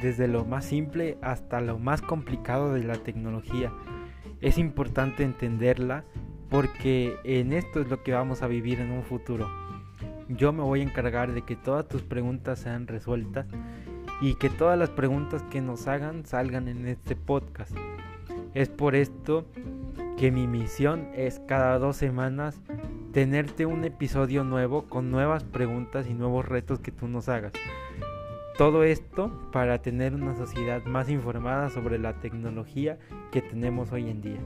desde lo más simple hasta lo más complicado de la tecnología. Es importante entenderla porque en esto es lo que vamos a vivir en un futuro. Yo me voy a encargar de que todas tus preguntas sean resueltas y que todas las preguntas que nos hagan salgan en este podcast. Es por esto que mi misión es cada dos semanas tenerte un episodio nuevo con nuevas preguntas y nuevos retos que tú nos hagas. Todo esto para tener una sociedad más informada sobre la tecnología que tenemos hoy en día.